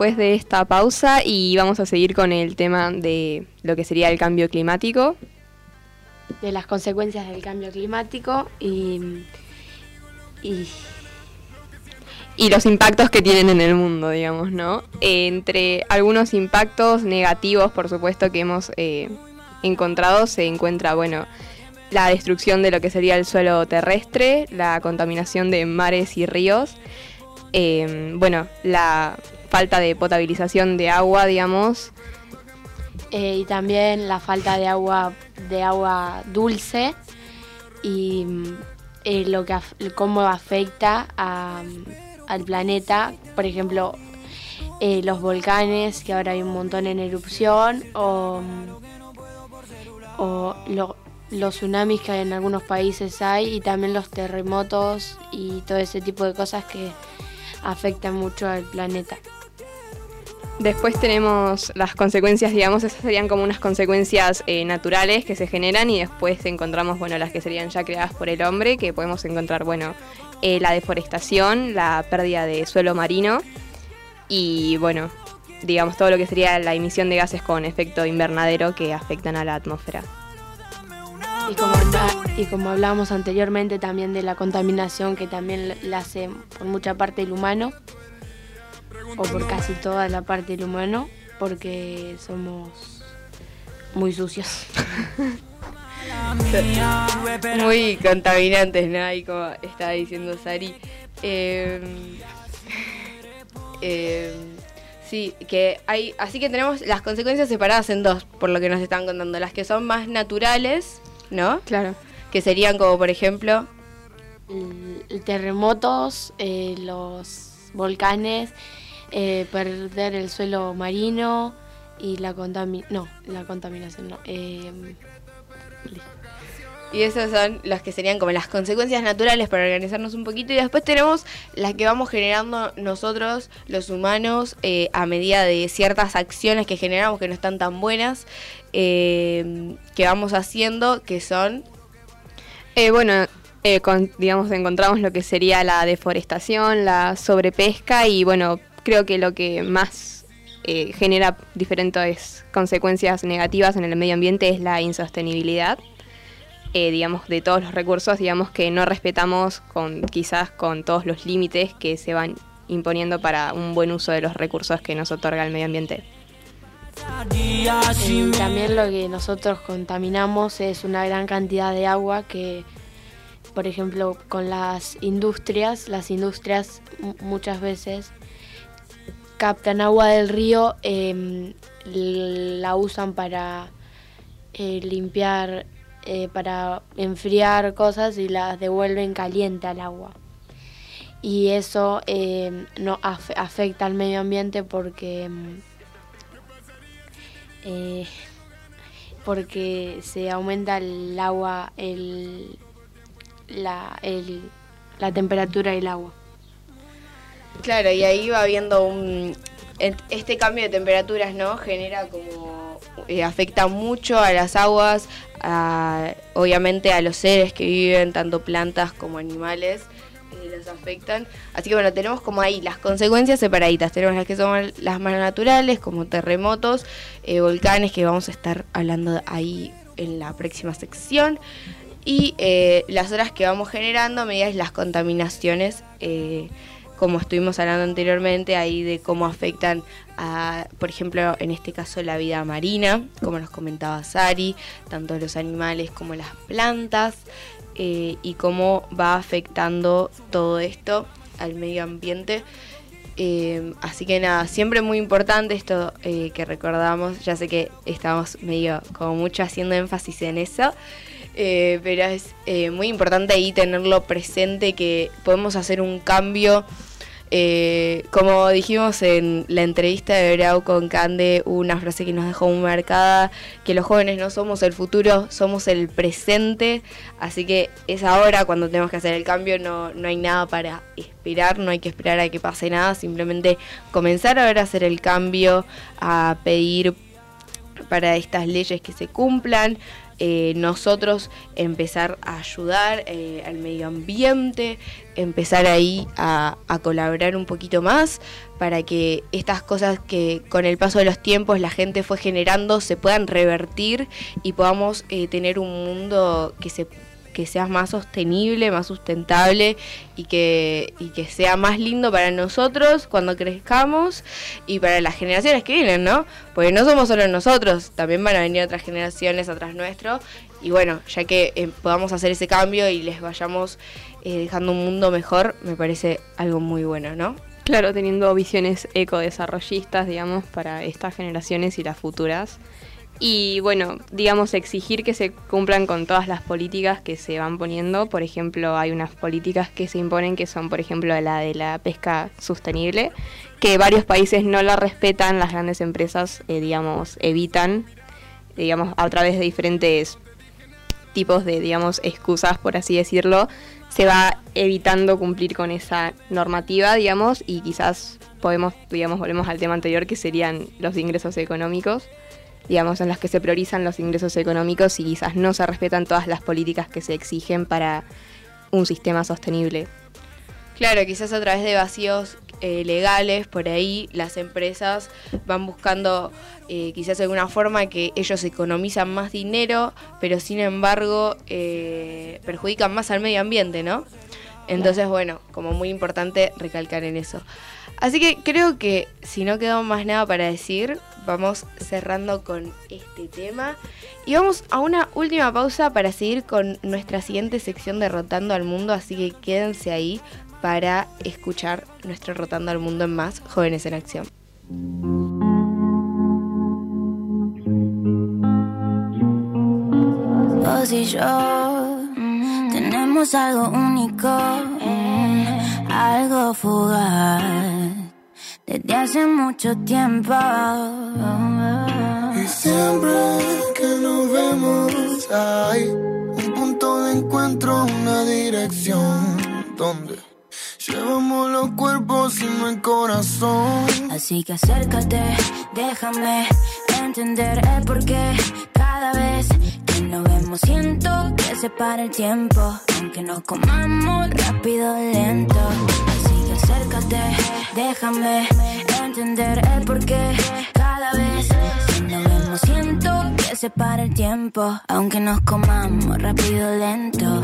después de esta pausa y vamos a seguir con el tema de lo que sería el cambio climático. de las consecuencias del cambio climático y, y y los impactos que tienen en el mundo, digamos, ¿no? Entre algunos impactos negativos, por supuesto, que hemos eh, encontrado, se encuentra, bueno, la destrucción de lo que sería el suelo terrestre, la contaminación de mares y ríos, eh, bueno, la falta de potabilización de agua, digamos, eh, y también la falta de agua de agua dulce y mm, eh, lo que cómo afecta a, al planeta por ejemplo eh, los volcanes que ahora hay un montón en erupción o, mm, lo- los tsunamis que en algunos países hay y también los terremotos y todo ese tipo de cosas que afectan mucho al planeta. Después tenemos las consecuencias, digamos, esas serían como unas consecuencias eh, naturales que se generan y después encontramos, bueno, las que serían ya creadas por el hombre, que podemos encontrar, bueno, eh, la deforestación, la pérdida de suelo marino y, bueno, digamos, todo lo que sería la emisión de gases con efecto invernadero que afectan a la atmósfera. Y como Y como hablábamos anteriormente también de la contaminación que también la hace por mucha parte el humano, o por casi toda la parte del humano, porque somos muy sucios. Muy contaminantes, ¿no? Ahí como estaba diciendo Sari. Eh, eh, sí, que hay. Así que tenemos las consecuencias separadas en dos, por lo que nos están contando. Las que son más naturales, ¿no? Claro. Que serían como, por ejemplo. Terremotos, eh, los volcanes, eh, perder el suelo marino y la contami no, la contaminación no. eh, Y esos son los que serían como las consecuencias naturales para organizarnos un poquito. Y después tenemos las que vamos generando nosotros, los humanos, eh, a medida de ciertas acciones que generamos que no están tan buenas, eh, que vamos haciendo, que son... Eh, bueno, eh, con- digamos, encontramos lo que sería la deforestación, la sobrepesca y bueno, creo que lo que más eh, genera diferentes consecuencias negativas en el medio ambiente es la insostenibilidad. eh, digamos, de todos los recursos, digamos, que no respetamos con quizás con todos los límites que se van imponiendo para un buen uso de los recursos que nos otorga el medio ambiente. También lo que nosotros contaminamos es una gran cantidad de agua que, por ejemplo, con las industrias, las industrias mu- muchas veces captan agua del río, em, la usan para eh, limpiar, eh, para enfriar cosas y las devuelven caliente al agua. Y eso em, no af- afecta al medio ambiente porque em, eh, porque se aumenta el agua, el, la, el- la temperatura del agua. Claro, y ahí va habiendo un... Este cambio de temperaturas, ¿no? Genera como... eh, afecta mucho a las aguas, a- obviamente a los seres que viven, tanto plantas como animales, eh, los afectan. Así que bueno, tenemos como ahí las consecuencias separaditas. Tenemos las que son las más naturales, como terremotos, eh, volcanes, que vamos a estar hablando ahí en la próxima sección. Y las horas que vamos generando a medida de las contaminaciones, como estuvimos hablando anteriormente, ahí de cómo afectan a, por ejemplo, en este caso la vida marina, como nos comentaba Sari, tanto los animales como las plantas, eh, y cómo va afectando todo esto al medio ambiente. Eh, así que nada, siempre muy importante esto eh, que recordamos, ya sé que estamos medio como mucho haciendo énfasis en eso, pero es muy importante ahí tenerlo presente que podemos hacer un cambio. Eh, como dijimos en la entrevista de Brau con Cande, una frase que nos dejó muy marcada, que los jóvenes no somos el futuro, somos el presente, así que es ahora cuando tenemos que hacer el cambio, no, no hay nada para esperar, no hay que esperar a que pase nada, simplemente comenzar ahora a hacer el cambio, a pedir para estas leyes que se cumplan, eh, nosotros empezar a ayudar eh, al medio ambiente, empezar ahí a, colaborar un poquito más para que estas cosas que con el paso de los tiempos la gente fue generando se puedan revertir y podamos eh, tener un mundo que se que sea más sostenible, más sustentable y que, y que sea más lindo para nosotros cuando crezcamos y para las generaciones que vienen, ¿no? Porque no somos solo nosotros, también van a venir otras generaciones atrás nuestro y bueno, ya que eh, podamos hacer ese cambio y les vayamos eh, dejando un mundo mejor, me parece algo muy bueno, ¿no? Claro, teniendo visiones ecodesarrollistas, digamos, para estas generaciones y las futuras. Y bueno, digamos, exigir que se cumplan con todas las políticas que se van poniendo. Por ejemplo, hay unas políticas que se imponen que son, por ejemplo, la de la pesca sostenible, que varios países no la respetan, las grandes empresas, eh, digamos, evitan, digamos, a través de diferentes tipos de, digamos, excusas, por así decirlo, se va evitando cumplir con esa normativa, digamos, y quizás podemos, digamos, volvemos al tema anterior, que serían los ingresos económicos, digamos, en las que se priorizan los ingresos económicos y quizás no se respetan todas las políticas que se exigen para un sistema sostenible. Claro, quizás a través de vacíos eh, legales por ahí, las empresas van buscando eh, quizás alguna forma que ellos economizan más dinero, pero sin embargo eh, perjudican más al medio ambiente, ¿no? Entonces, bueno, como muy importante recalcar en eso. Así que creo que si no quedó más nada para decir, vamos cerrando con este tema. Y vamos a una última pausa para seguir con nuestra siguiente sección de Rotando al Mundo, así que quédense ahí para escuchar nuestro Rotando al Mundo en más Jóvenes en Acción. Vos y yo tenemos algo único, algo fugaz, desde hace mucho tiempo. Y siempre que nos vemos hay un punto de encuentro, una dirección donde llevamos los cuerpos y no el corazón. Así que acércate, déjame entender el porqué. Cada vez que nos vemos siento que se para el tiempo, aunque nos comamos rápido lento. Así que acércate, déjame entender el porqué. Que se para el tiempo, aunque nos comamos rápido lento.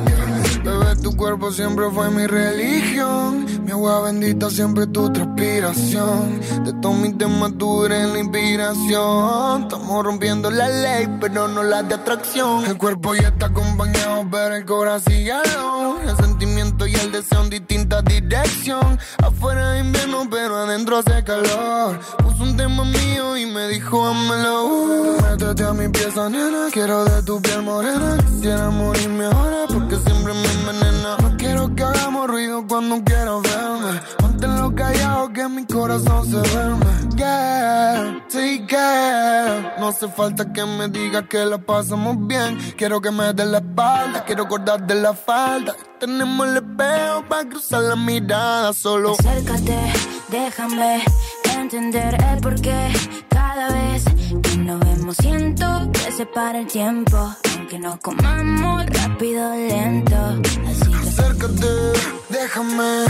Bebé, tu cuerpo siempre fue mi religión. Mi agua bendita siempre tu transpiración. De todos mis temas tú eres la inspiración. Estamos rompiendo la ley, pero no la de atracción. El cuerpo ya está acompañado, pero el corazón alone. El sentimiento y el deseo en distinta dirección. Afuera es invierno, pero adentro hace calor. Puso un tema mío y me dijo, ámelo. Métete a mi pieza, nena. Quiero de tu piel morena. Quisiera morirme ahora porque siempre me envenena. No quiero que hagamos ruido cuando quiero verme. Manténlo callado que mi corazón se duerme. Girl, sí, girl. No hace falta que me digas que la pasamos bien. Quiero que me des la espalda. Quiero acordar de la falda. Tenemos el espejo para cruzar la mirada solo. Acércate, déjame entender el porqué. Cada vez que nos vemos siento que se para el tiempo, aunque nos comamos rápido lento. Así que Acércate, déjame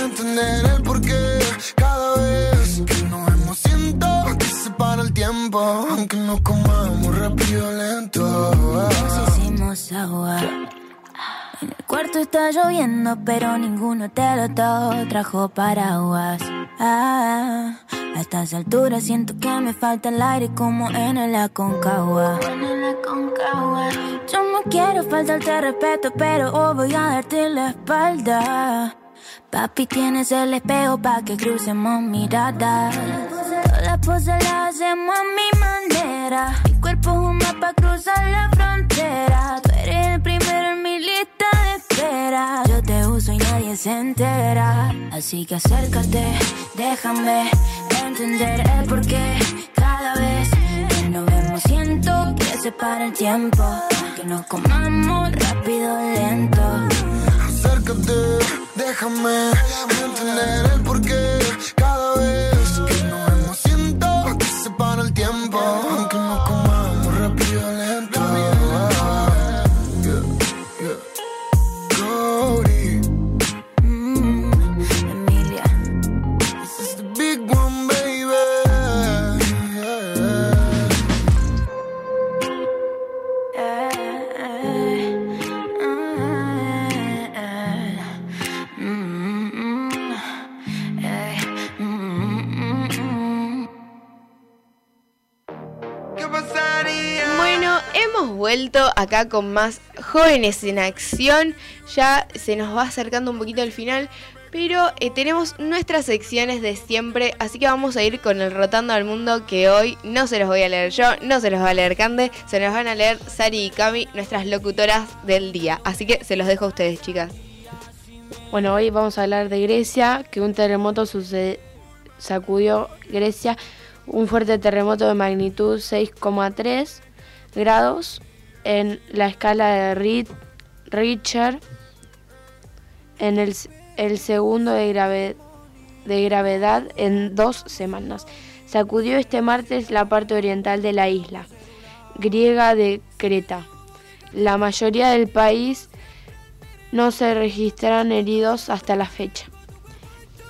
entender el porqué. Cada vez que nos vemos siento que se para el tiempo, aunque nos comamos rápido lento. nos hicimos agua. Cuarto está lloviendo, pero ninguno te lo to- trajo paraguas. Ah, a estas alturas siento que me falta el aire como en el Aconcagua. Yo no quiero faltarte respeto, pero hoy voy a darte la espalda. Papi, tienes el espejo pa' que crucemos miradas. Todas las poses las hacemos a mi manera. Mi cuerpo es un mapa cruzar la frontera. Así que acércate, déjame entender el porqué. Cada vez que nos vemos siento que se para el tiempo. Que nos comamos rápido lento. Acércate, déjame entender el porqué. Cada vez vuelto acá con más jóvenes en acción. Ya se nos va acercando un poquito el final, pero eh, tenemos nuestras secciones de siempre, así que vamos a ir con el Rotando al Mundo que hoy no se los voy a leer yo, no se los va a leer Cande, se los van a leer Sari y Cami, nuestras locutoras del día. Así que se los dejo a ustedes, chicas. Bueno, hoy vamos a hablar de Grecia, que un terremoto suce- sacudió Grecia, un fuerte terremoto de magnitud 6,3 grados en la escala de Ri- Richter, en el, segundo de, grave- de gravedad en dos semanas. Sacudió este martes la parte oriental de la isla griega de Creta. La mayoría del país no se registran heridos hasta la fecha.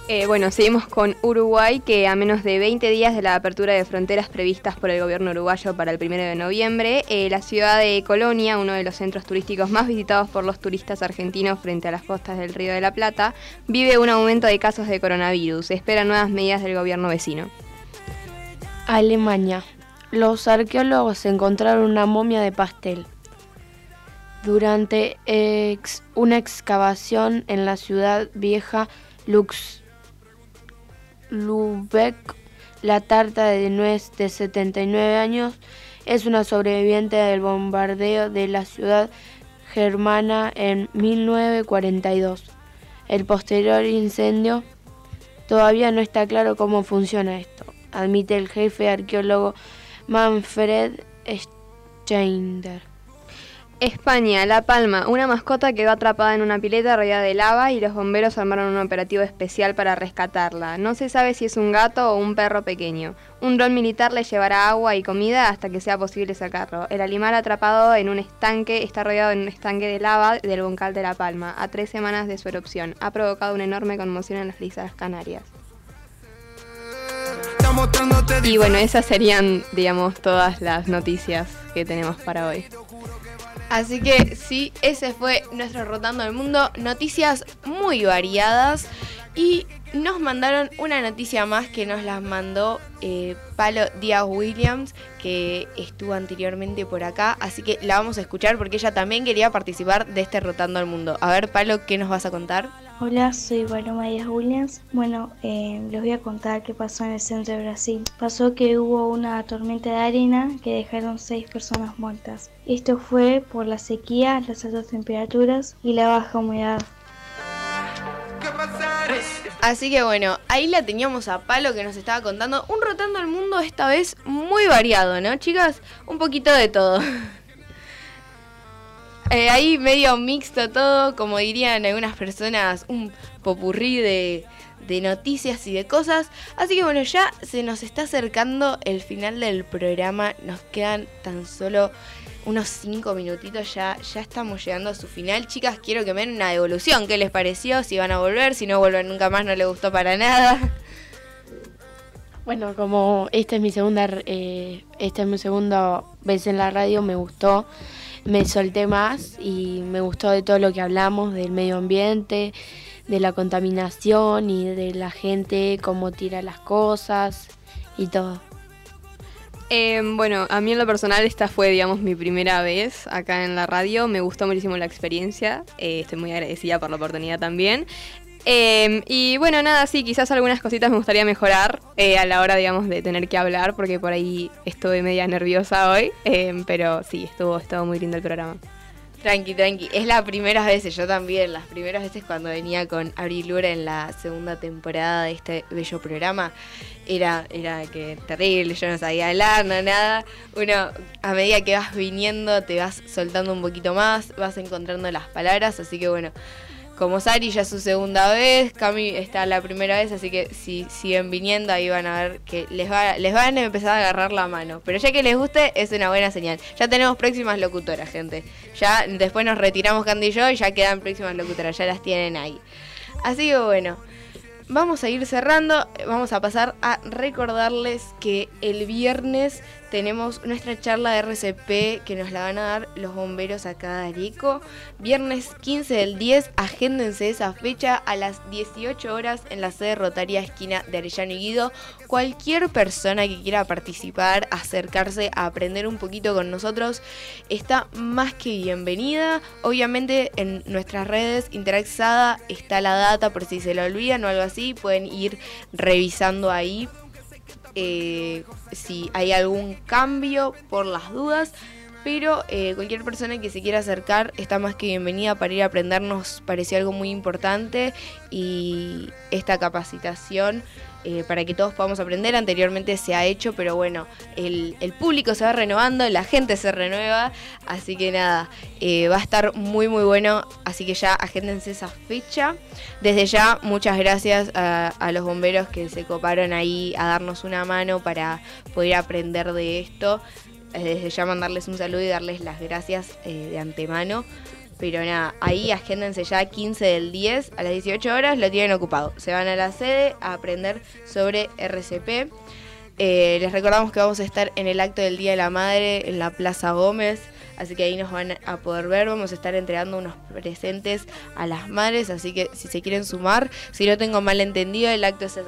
Eh, bueno, seguimos con Uruguay, que a menos de 20 días de la apertura de fronteras previstas por el gobierno uruguayo para el 1 de noviembre, eh, la ciudad de Colonia, uno de los centros turísticos más visitados por los turistas argentinos frente a las costas del Río de la Plata, vive un aumento de casos de coronavirus. Se esperan nuevas medidas del gobierno vecino. Alemania. Los arqueólogos encontraron una momia de pastel. Durante una excavación en la ciudad vieja Lux Lübeck, la tarta de nuez de 79 años es una sobreviviente del bombardeo de la ciudad germana en 1942. El posterior incendio todavía no está claro cómo funciona esto, admite el jefe arqueólogo Manfred Steiner. España, La Palma, una mascota quedó atrapada en una pileta rodeada de lava y los bomberos armaron un operativo especial para rescatarla. No se sabe si es un gato o un perro pequeño. Un dron militar le llevará agua y comida hasta que sea posible sacarlo. El animal atrapado en un estanque está rodeado en un estanque de lava del Boncal de La Palma, a tres semanas de su erupción. Ha provocado una enorme conmoción en las Islas Canarias. Y bueno, esas serían, digamos, todas las noticias que tenemos para hoy. Así que sí, ese fue nuestro Rotando el Mundo. Noticias muy variadas. Y nos mandaron una noticia más que nos las mandó eh, Palo Díaz Williams, que estuvo anteriormente por acá. Así que la vamos a escuchar porque ella también quería participar de este Rotando el Mundo. A ver, Palo, ¿qué nos vas a contar? Hola, soy Paloma Díaz Williams. Bueno, eh, les voy a contar qué pasó en el centro de Brasil. Pasó que hubo una tormenta de arena que dejaron seis personas muertas. Esto fue por la sequía, las altas temperaturas y la baja humedad. Así que bueno, ahí la teníamos a Palo que nos estaba contando un Rotando el Mundo esta vez muy variado, ¿no, chicas? Un poquito de todo. Eh, ahí medio mixto todo, como dirían algunas personas, un popurrí de, de noticias y de cosas. Así que bueno, ya se nos está acercando el final del programa. Nos quedan tan solo unos 5 minutitos, ya, ya estamos llegando a su final. Chicas, quiero que me den una devolución. ¿Qué les pareció? Si van a volver, si no vuelven nunca más, no les gustó para nada. Bueno, como esta es mi segunda, eh, esta es mi segunda vez en la radio, me gustó, me solté más y me gustó de todo lo que hablamos, del medio ambiente, de la contaminación y de la gente, cómo tira las cosas y todo. Eh, bueno, a mí en lo personal esta fue, digamos, mi primera vez acá en la radio. Me gustó muchísimo la experiencia. Eh, estoy muy agradecida por la oportunidad también. Eh, y bueno, nada, sí, quizás algunas cositas me gustaría mejorar eh, a la hora, digamos, de tener que hablar, porque por ahí estuve media nerviosa hoy. Eh, pero sí, estuvo, estuvo muy lindo el programa. Tranqui, tranqui. Es la primera vez, yo también, las primeras veces cuando venía con Abril Lura en la segunda temporada de este bello programa, era, era que terrible, yo no sabía hablar, no nada. Uno, a medida que vas viniendo, te vas soltando un poquito más, vas encontrando las palabras, así que bueno. Como Sari ya es su segunda vez, Cami está la primera vez, así que si siguen viniendo ahí van a ver que les, va, les van a empezar a agarrar la mano. Pero ya que les guste, es una buena señal. Ya tenemos próximas locutoras, gente. Ya después nos retiramos Candy y yo y ya quedan próximas locutoras, ya las tienen ahí. Así que bueno, vamos a ir cerrando. Vamos a pasar a recordarles que el viernes tenemos nuestra charla de RCP que nos la van a dar los bomberos acá de Arico. Viernes 15 del 10, agéndense esa fecha a las 18 horas en la sede Rotaria Esquina de Arellano y Guido. Cualquier persona que quiera participar, acercarse a aprender un poquito con nosotros, está más que bienvenida. Obviamente en nuestras redes Interaxada está la data por si se la olvidan o algo así, pueden ir revisando ahí eh, si hay algún cambio por las dudas. Pero eh, cualquier persona que se quiera acercar está más que bienvenida para ir a aprender. Nos pareció algo muy importante y esta capacitación eh, para que todos podamos aprender. Anteriormente se ha hecho, pero bueno, el, el público se va renovando, la gente se renueva. Así que nada, eh, va a estar muy muy bueno. Así que ya agéndense esa fecha. Desde ya, muchas gracias a, a los bomberos que se coparon ahí a darnos una mano para poder aprender de esto. Desde ya mandarles un saludo y darles las gracias eh, de antemano Pero nada, ahí agéndense ya 15 del 10 a las 18 horas, lo tienen ocupado. Se van a la sede a aprender sobre RCP. Eh, les recordamos que vamos a estar en el acto del Día de la Madre en la Plaza Gómez. Así que ahí nos van a poder ver, vamos a estar entregando unos presentes a las madres, así que si se quieren sumar, si no tengo mal entendido, el acto es,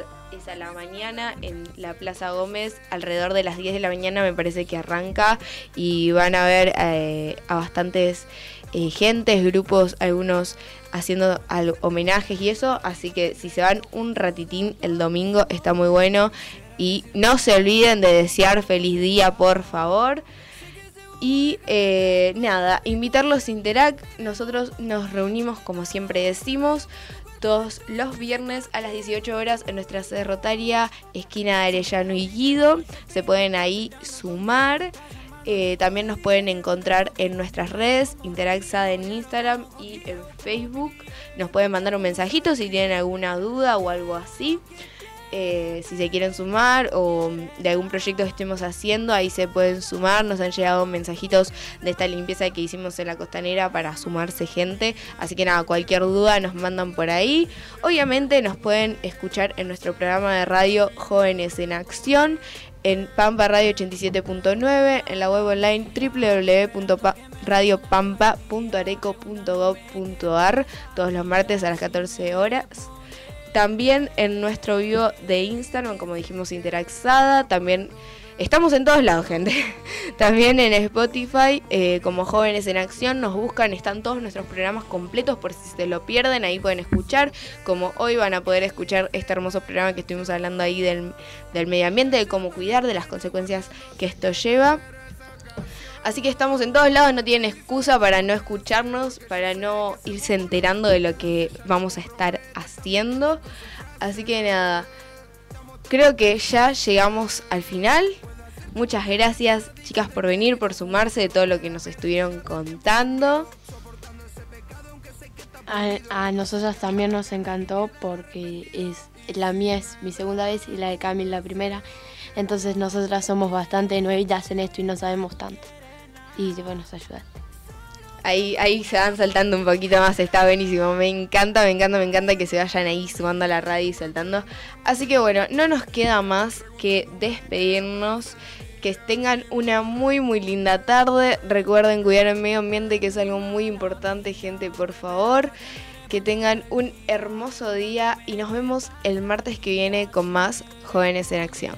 a la mañana en la Plaza Gómez, alrededor de las 10 de la mañana me parece que arranca y van a ver eh, a bastantes eh, gentes, grupos, algunos haciendo homenajes y eso, así que si se van un ratitín el domingo está muy bueno y no se olviden de desear feliz día, por favor. Y eh, nada, invitarlos a Interact. Nosotros nos reunimos, como siempre decimos, todos los viernes a las 18 horas en nuestra sede rotaria, esquina de Arellano y Guido. Se pueden ahí sumar. Eh, también nos pueden encontrar en nuestras redes, Interaxada en Instagram y en Facebook. Nos pueden mandar un mensajito si tienen alguna duda o algo así. Eh, si se quieren sumar o de algún proyecto que estemos haciendo, ahí se pueden sumar. Nos han llegado mensajitos de esta limpieza que hicimos en la costanera para sumarse gente. Así que nada, cualquier duda nos mandan por ahí. Obviamente nos pueden escuchar en nuestro programa de radio Jóvenes en Acción. En Pampa Radio 87.9, en la web online www.radiopampa.areco.gov.ar, todos los martes a las 14 horas. También en nuestro vivo de Instagram, como dijimos, Interaxada. También estamos en todos lados, gente. También en Spotify, eh, como Jóvenes en Acción, nos buscan. Están todos nuestros programas completos por si se lo pierden. Ahí pueden escuchar. Como hoy van a poder escuchar este hermoso programa que estuvimos hablando ahí del, del medio ambiente, de cómo cuidar, de las consecuencias que esto lleva. Así que estamos en todos lados, no tienen excusa para no escucharnos, para no irse enterando de lo que vamos a estar haciendo. Así que nada, creo que ya llegamos al final. Muchas gracias chicas por venir, por sumarse de todo lo que nos estuvieron contando. A, a nosotros también nos encantó porque es la mía es mi segunda vez y la de Cami la primera. Entonces nosotras somos bastante nuevitas en esto y no sabemos tanto. Y bueno, nos ayudan. Ahí, ahí se van saltando un poquito más, está buenísimo. Me encanta, me encanta, me encanta que se vayan ahí sumando a la radio y saltando. Así que bueno, no nos queda más que despedirnos. Que tengan una muy muy linda tarde. Recuerden cuidar el medio ambiente que es algo muy importante, gente, por favor. Que tengan un hermoso día y nos vemos el martes que viene con más Jóvenes en Acción.